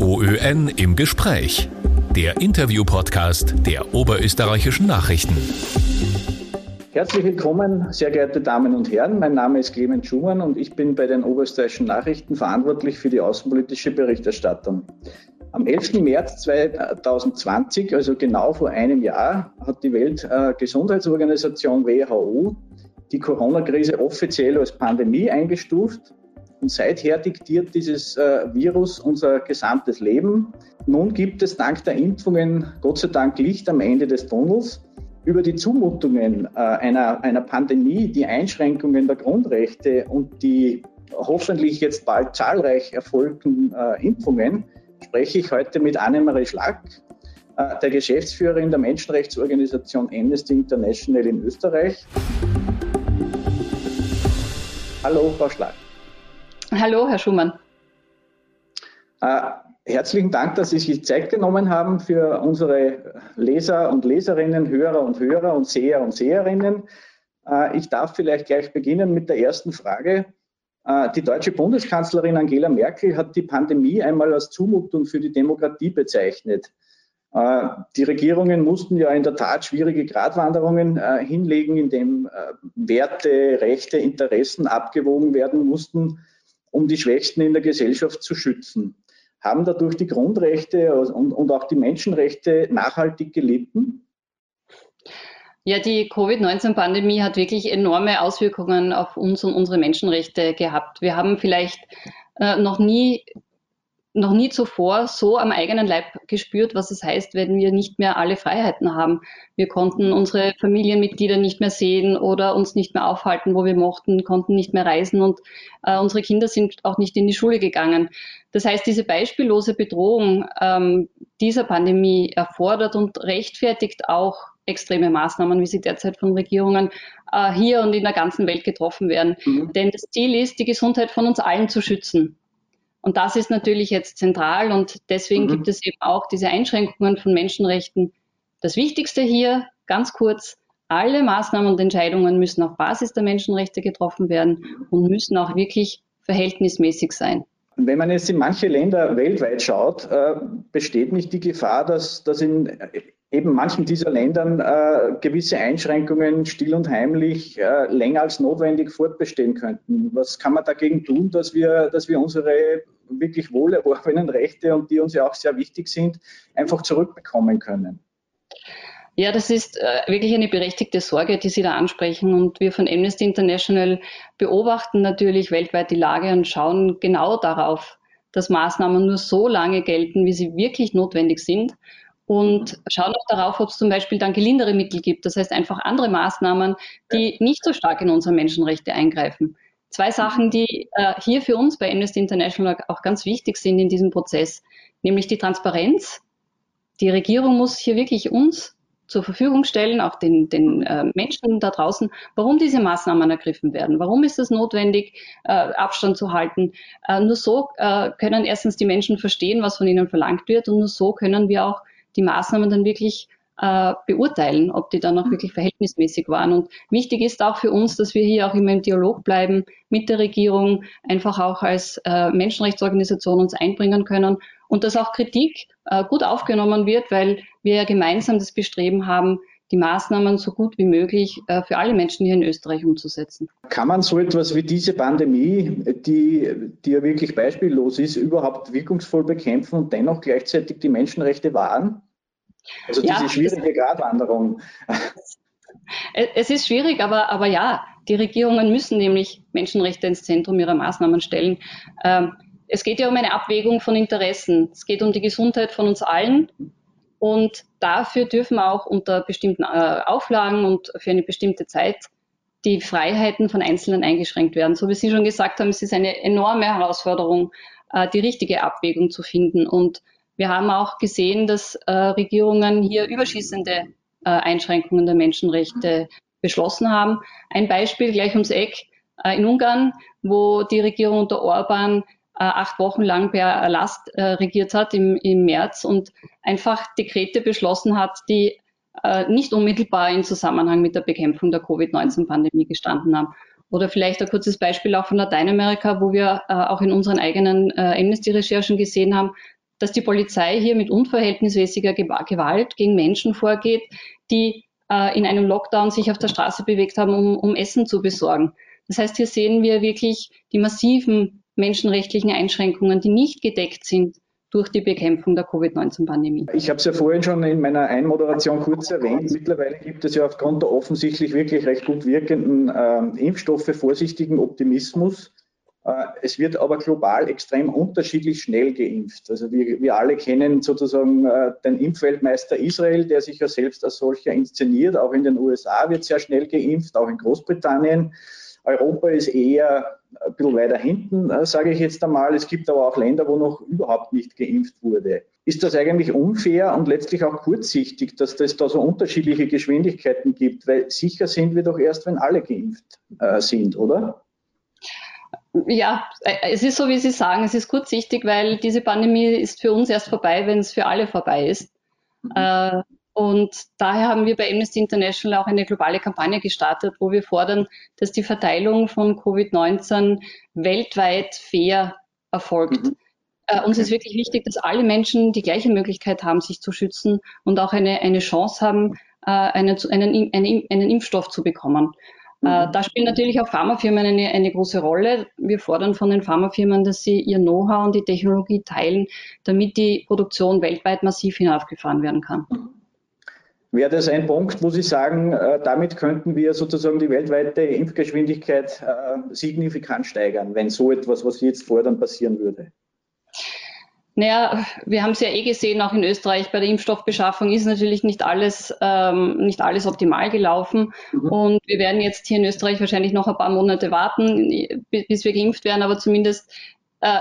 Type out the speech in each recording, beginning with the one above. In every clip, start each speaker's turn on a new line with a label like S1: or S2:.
S1: OÖN im Gespräch. Der Interview-Podcast der Oberösterreichischen Nachrichten.
S2: Herzlich willkommen, sehr geehrte Damen und Herren. Mein Name ist Clemens Schumann und ich bin bei den Oberösterreichischen Nachrichten verantwortlich für die außenpolitische Berichterstattung. Am 11. März 2020, also genau vor einem Jahr, hat die Weltgesundheitsorganisation WHO die Corona-Krise offiziell als Pandemie eingestuft und seither diktiert dieses äh, Virus unser gesamtes Leben. Nun gibt es dank der Impfungen Gott sei Dank Licht am Ende des Tunnels. Über die Zumutungen äh, einer, einer Pandemie, die Einschränkungen der Grundrechte und die hoffentlich jetzt bald zahlreich erfolgten äh, Impfungen spreche ich heute mit Annemarie Schlack, äh, der Geschäftsführerin der Menschenrechtsorganisation Amnesty International in Österreich. Hallo, Frau Schlack.
S3: Hallo, Herr Schumann.
S2: Äh, herzlichen Dank, dass Sie sich Zeit genommen haben für unsere Leser und Leserinnen, Hörer und Hörer und Seher und Seherinnen. Äh, ich darf vielleicht gleich beginnen mit der ersten Frage. Äh, die deutsche Bundeskanzlerin Angela Merkel hat die Pandemie einmal als Zumutung für die Demokratie bezeichnet. Äh, die Regierungen mussten ja in der Tat schwierige Gratwanderungen äh, hinlegen, indem Werte, Rechte, Interessen abgewogen werden mussten um die Schwächsten in der Gesellschaft zu schützen. Haben dadurch die Grundrechte und, und auch die Menschenrechte nachhaltig gelitten?
S3: Ja, die Covid-19-Pandemie hat wirklich enorme Auswirkungen auf uns und unsere Menschenrechte gehabt. Wir haben vielleicht äh, noch nie noch nie zuvor so am eigenen Leib gespürt, was es heißt, wenn wir nicht mehr alle Freiheiten haben. Wir konnten unsere Familienmitglieder nicht mehr sehen oder uns nicht mehr aufhalten, wo wir mochten, konnten nicht mehr reisen und äh, unsere Kinder sind auch nicht in die Schule gegangen. Das heißt, diese beispiellose Bedrohung ähm, dieser Pandemie erfordert und rechtfertigt auch extreme Maßnahmen, wie sie derzeit von Regierungen äh, hier und in der ganzen Welt getroffen werden. Mhm. Denn das Ziel ist, die Gesundheit von uns allen zu schützen. Und das ist natürlich jetzt zentral und deswegen mhm. gibt es eben auch diese Einschränkungen von Menschenrechten. Das Wichtigste hier, ganz kurz, alle Maßnahmen und Entscheidungen müssen auf Basis der Menschenrechte getroffen werden und müssen auch wirklich verhältnismäßig sein.
S2: Wenn man jetzt in manche Länder weltweit schaut, äh, besteht nicht die Gefahr, dass, dass in eben manchen dieser Ländern äh, gewisse Einschränkungen still und heimlich äh, länger als notwendig fortbestehen könnten. Was kann man dagegen tun, dass wir, dass wir unsere wirklich wohlerworbenen Rechte und die uns ja auch sehr wichtig sind, einfach zurückbekommen können?
S3: Ja, das ist äh, wirklich eine berechtigte Sorge, die Sie da ansprechen. Und wir von Amnesty International beobachten natürlich weltweit die Lage und schauen genau darauf, dass Maßnahmen nur so lange gelten, wie sie wirklich notwendig sind und schauen auch darauf, ob es zum Beispiel dann gelindere Mittel gibt. Das heißt einfach andere Maßnahmen, die nicht so stark in unsere Menschenrechte eingreifen. Zwei Sachen, die äh, hier für uns bei Amnesty International auch ganz wichtig sind in diesem Prozess, nämlich die Transparenz. Die Regierung muss hier wirklich uns zur Verfügung stellen, auch den, den äh, Menschen da draußen, warum diese Maßnahmen ergriffen werden. Warum ist es notwendig, äh, Abstand zu halten? Äh, nur so äh, können erstens die Menschen verstehen, was von ihnen verlangt wird und nur so können wir auch die Maßnahmen dann wirklich äh, beurteilen, ob die dann auch wirklich verhältnismäßig waren. Und wichtig ist auch für uns, dass wir hier auch immer im Dialog bleiben mit der Regierung, einfach auch als äh, Menschenrechtsorganisation uns einbringen können und dass auch Kritik äh, gut aufgenommen wird, weil wir ja gemeinsam das Bestreben haben, die Maßnahmen so gut wie möglich für alle Menschen hier in Österreich umzusetzen.
S2: Kann man so etwas wie diese Pandemie, die, die ja wirklich beispiellos ist, überhaupt wirkungsvoll bekämpfen und dennoch gleichzeitig die Menschenrechte wahren? Also diese ja, schwierige Gratwanderung.
S3: Es ist schwierig, aber, aber ja, die Regierungen müssen nämlich Menschenrechte ins Zentrum ihrer Maßnahmen stellen. Ähm, es geht ja um eine Abwägung von Interessen. Es geht um die Gesundheit von uns allen. Und dafür dürfen auch unter bestimmten äh, Auflagen und für eine bestimmte Zeit die Freiheiten von Einzelnen eingeschränkt werden. So wie Sie schon gesagt haben, es ist eine enorme Herausforderung, äh, die richtige Abwägung zu finden. Und wir haben auch gesehen, dass äh, Regierungen hier überschießende äh, Einschränkungen der Menschenrechte beschlossen haben. Ein Beispiel gleich ums Eck äh, in Ungarn, wo die Regierung unter Orban äh, acht Wochen lang per Erlass äh, regiert hat im, im März und einfach Dekrete beschlossen hat, die äh, nicht unmittelbar in Zusammenhang mit der Bekämpfung der Covid-19-Pandemie gestanden haben. Oder vielleicht ein kurzes Beispiel auch von Lateinamerika, wo wir äh, auch in unseren eigenen äh, Amnesty-Recherchen gesehen haben, dass die Polizei hier mit unverhältnismäßiger Gewalt gegen Menschen vorgeht, die äh, in einem Lockdown sich auf der Straße bewegt haben, um, um Essen zu besorgen. Das heißt, hier sehen wir wirklich die massiven menschenrechtlichen Einschränkungen, die nicht gedeckt sind durch die Bekämpfung der Covid-19-Pandemie.
S2: Ich habe es ja vorhin schon in meiner Einmoderation kurz erwähnt. Mittlerweile gibt es ja aufgrund der offensichtlich wirklich recht gut wirkenden äh, Impfstoffe vorsichtigen Optimismus. Äh, es wird aber global extrem unterschiedlich schnell geimpft. Also wir, wir alle kennen sozusagen äh, den Impfweltmeister Israel, der sich ja selbst als solcher inszeniert. Auch in den USA wird sehr schnell geimpft, auch in Großbritannien. Europa ist eher ein bisschen weiter hinten, äh, sage ich jetzt einmal. Es gibt aber auch Länder, wo noch überhaupt nicht geimpft wurde. Ist das eigentlich unfair und letztlich auch kurzsichtig, dass es da so unterschiedliche Geschwindigkeiten gibt? Weil sicher sind wir doch erst, wenn alle geimpft äh, sind, oder?
S3: Ja, es ist so, wie Sie sagen, es ist kurzsichtig, weil diese Pandemie ist für uns erst vorbei, wenn es für alle vorbei ist. Mhm. Äh, und daher haben wir bei Amnesty International auch eine globale Kampagne gestartet, wo wir fordern, dass die Verteilung von Covid-19 weltweit fair erfolgt. Mhm. Äh, uns ist wirklich wichtig, dass alle Menschen die gleiche Möglichkeit haben, sich zu schützen und auch eine, eine Chance haben, äh, einen, einen, einen, einen Impfstoff zu bekommen. Äh, mhm. Da spielen natürlich auch Pharmafirmen eine, eine große Rolle. Wir fordern von den Pharmafirmen, dass sie ihr Know-how und die Technologie teilen, damit die Produktion weltweit massiv hinaufgefahren werden kann.
S2: Wäre das ein Punkt, wo Sie sagen, äh, damit könnten wir sozusagen die weltweite Impfgeschwindigkeit äh, signifikant steigern, wenn so etwas, was Sie jetzt fordern, passieren würde?
S3: Naja, wir haben es ja eh gesehen, auch in Österreich bei der Impfstoffbeschaffung ist natürlich nicht alles, ähm, nicht alles optimal gelaufen. Mhm. Und wir werden jetzt hier in Österreich wahrscheinlich noch ein paar Monate warten, bis wir geimpft werden, aber zumindest äh,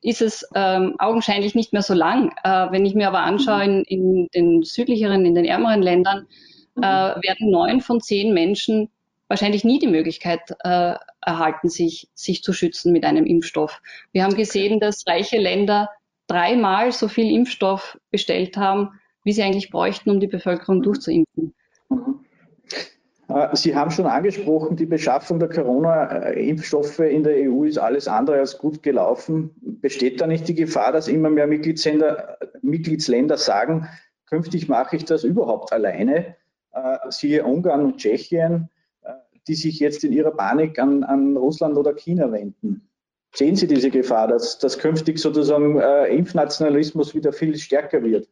S3: ist es ähm, augenscheinlich nicht mehr so lang. Äh, wenn ich mir aber anschaue, mhm. in, in den südlicheren, in den ärmeren Ländern, mhm. äh, werden neun von zehn Menschen wahrscheinlich nie die Möglichkeit äh, erhalten, sich, sich zu schützen mit einem Impfstoff. Wir haben gesehen, dass reiche Länder dreimal so viel Impfstoff bestellt haben, wie sie eigentlich bräuchten, um die Bevölkerung durchzuimpfen.
S2: Äh, sie haben schon angesprochen, die Beschaffung der Corona-Impfstoffe in der EU ist alles andere als gut gelaufen. Besteht da nicht die Gefahr, dass immer mehr Mitgliedsländer, Mitgliedsländer sagen, künftig mache ich das überhaupt alleine? Äh, siehe Ungarn und Tschechien, äh, die sich jetzt in ihrer Panik an, an Russland oder China wenden. Sehen Sie diese Gefahr, dass, dass künftig sozusagen äh, Impfnationalismus wieder viel stärker wird?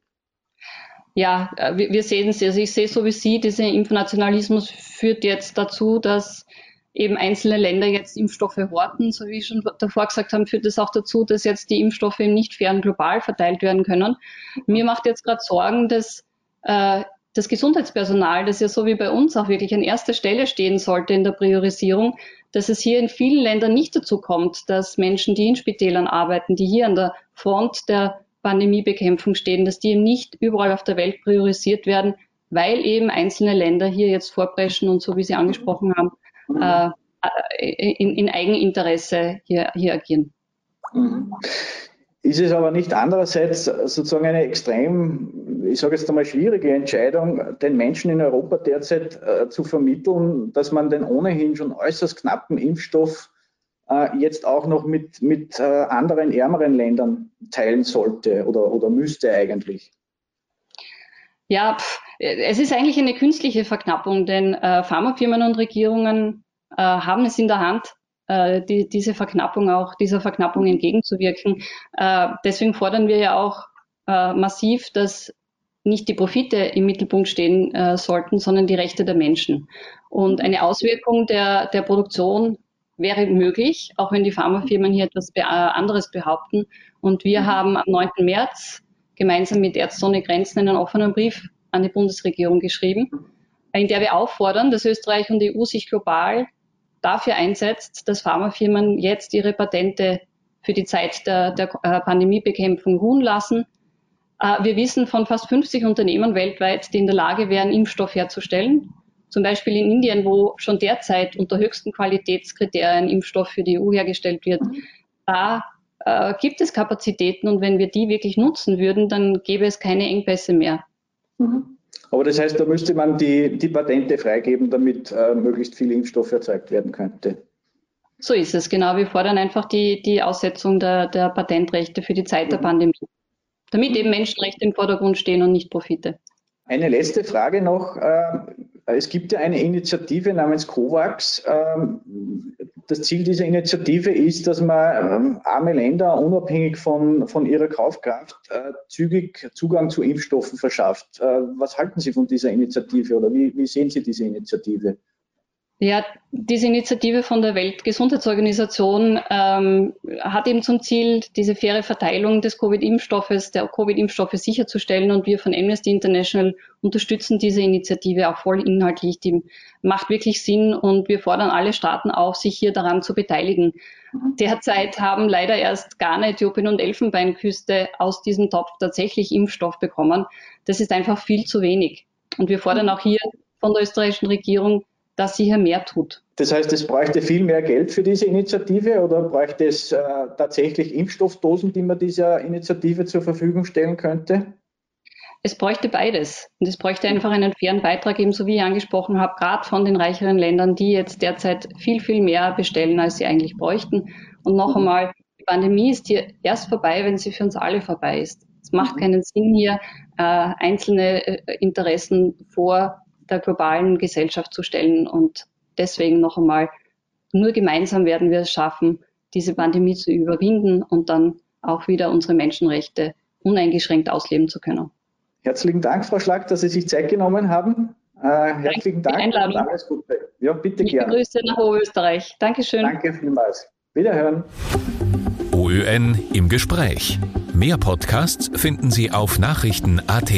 S3: Ja, äh, wir, sehen es. Also ich sehe so wie Sie, dieser Impfnationalismus führt jetzt dazu, dass eben einzelne Länder jetzt Impfstoffe horten. So wie ich schon davor gesagt habe, führt es auch dazu, dass jetzt die Impfstoffe eben nicht fair und global verteilt werden können. Mir macht jetzt gerade Sorgen, dass äh, das Gesundheitspersonal, das ja so wie bei uns auch wirklich an erster Stelle stehen sollte in der Priorisierung, dass es hier in vielen Ländern nicht dazu kommt, dass Menschen, die in Spitälern arbeiten, die hier an der Front der Pandemiebekämpfung stehen, dass die eben nicht überall auf der Welt priorisiert werden, weil eben einzelne Länder hier jetzt vorpreschen und so wie Sie angesprochen haben, äh, in, in, Eigeninteresse hier, hier agieren.
S2: Mhm. Ist es aber nicht andererseits sozusagen eine extrem, ich sage jetzt einmal, schwierige Entscheidung, den Menschen in Europa derzeit äh, zu vermitteln, dass man den ohnehin schon äußerst knappen Impfstoff äh, jetzt auch noch mit, mit äh, anderen ärmeren Ländern teilen sollte oder, oder müsste eigentlich?
S3: Ja, pff, es ist eigentlich eine künstliche Verknappung, denn äh, Pharmafirmen und Regierungen äh, haben es in der Hand, äh, die, diese Verknappung auch, dieser Verknappung entgegenzuwirken. Äh, deswegen fordern wir ja auch äh, massiv, dass nicht die Profite im Mittelpunkt stehen äh, sollten, sondern die Rechte der Menschen. Und eine Auswirkung der, der Produktion wäre möglich, auch wenn die Pharmafirmen hier etwas be anderes behaupten. Und wir mhm. haben am 9. März gemeinsam mit Ärzte ohne Grenzen einen offenen Brief an die Bundesregierung geschrieben, in der wir auffordern, dass Österreich und die EU sich global dafür einsetzt, dass Pharmafirmen jetzt ihre Patente für die Zeit der, der äh, Pandemiebekämpfung ruhen lassen. Äh, wir wissen von fast 50 Unternehmen weltweit, die in der Lage wären, Impfstoff herzustellen. Zum Beispiel in Indien, wo schon derzeit unter höchsten Qualitätskriterien Impfstoff für die EU hergestellt wird. Mhm. Da äh, gibt es Kapazitäten und wenn wir die wirklich nutzen würden, dann gäbe es keine Engpässe mehr.
S2: Mhm. Aber das heißt, da müsste man die, die Patente freigeben, damit äh, möglichst viel Impfstoff erzeugt werden könnte.
S3: So ist es, genau. Wir fordern einfach die, die Aussetzung der, der Patentrechte für die Zeit mhm. der Pandemie. damit eben Menschenrechte im Vordergrund stehen und nicht Profite.
S2: Eine letzte Frage noch. Äh, es gibt ja eine Initiative namens COVAX. Das Ziel dieser Initiative ist, dass man ähm, arme Länder unabhängig von, von ihrer Kaufkraft äh, zügig Zugang zu Impfstoffen verschafft. Äh, was halten Sie von dieser Initiative oder wie, wie sehen Sie diese Initiative?
S3: Ja, diese Initiative von der Weltgesundheitsorganisation ähm, hat eben zum Ziel, diese faire Verteilung des Covid-Impfstoffes, der Covid-Impfstoffe sicherzustellen. Und wir von Amnesty International unterstützen diese Initiative auch voll inhaltlich. Die macht wirklich Sinn und wir fordern alle Staaten auf, sich hier daran zu beteiligen. Derzeit haben leider erst Ghana, Äthiopien und Elfenbeinküste aus diesem Topf tatsächlich Impfstoff bekommen. Das ist einfach viel zu wenig. Und wir fordern auch hier von der österreichischen Regierung, dass sie hier mehr tut.
S2: Das heißt, es bräuchte viel mehr Geld für diese Initiative oder bräuchte es äh, tatsächlich Impfstoffdosen, die man dieser Initiative zur Verfügung stellen könnte?
S3: Es bräuchte beides. Und es bräuchte einfach einen fairen Beitrag, ebenso wie ich angesprochen habe, gerade von den reicheren Ländern, die jetzt derzeit viel, viel mehr bestellen, als sie eigentlich bräuchten. Und noch mhm. einmal, die Pandemie ist hier erst vorbei, wenn sie für uns alle vorbei ist. Es macht mhm. keinen Sinn, hier äh, einzelne äh, Interessen vor der globalen Gesellschaft zu stellen. Und deswegen noch einmal, nur gemeinsam werden wir es schaffen, diese Pandemie zu überwinden und dann auch wieder unsere Menschenrechte uneingeschränkt ausleben zu können.
S2: Herzlichen Dank, Frau Schlag, dass Sie sich Zeit genommen haben.
S3: Äh, herzlichen Dank
S2: Einladung.
S3: und alles Gute. Ja, bitte gerne. Grüße nach Oberösterreich. Dankeschön.
S2: Danke vielmals. Wiederhören.
S1: OÖN im Gespräch. Mehr Podcasts finden Sie auf Nachrichten.at.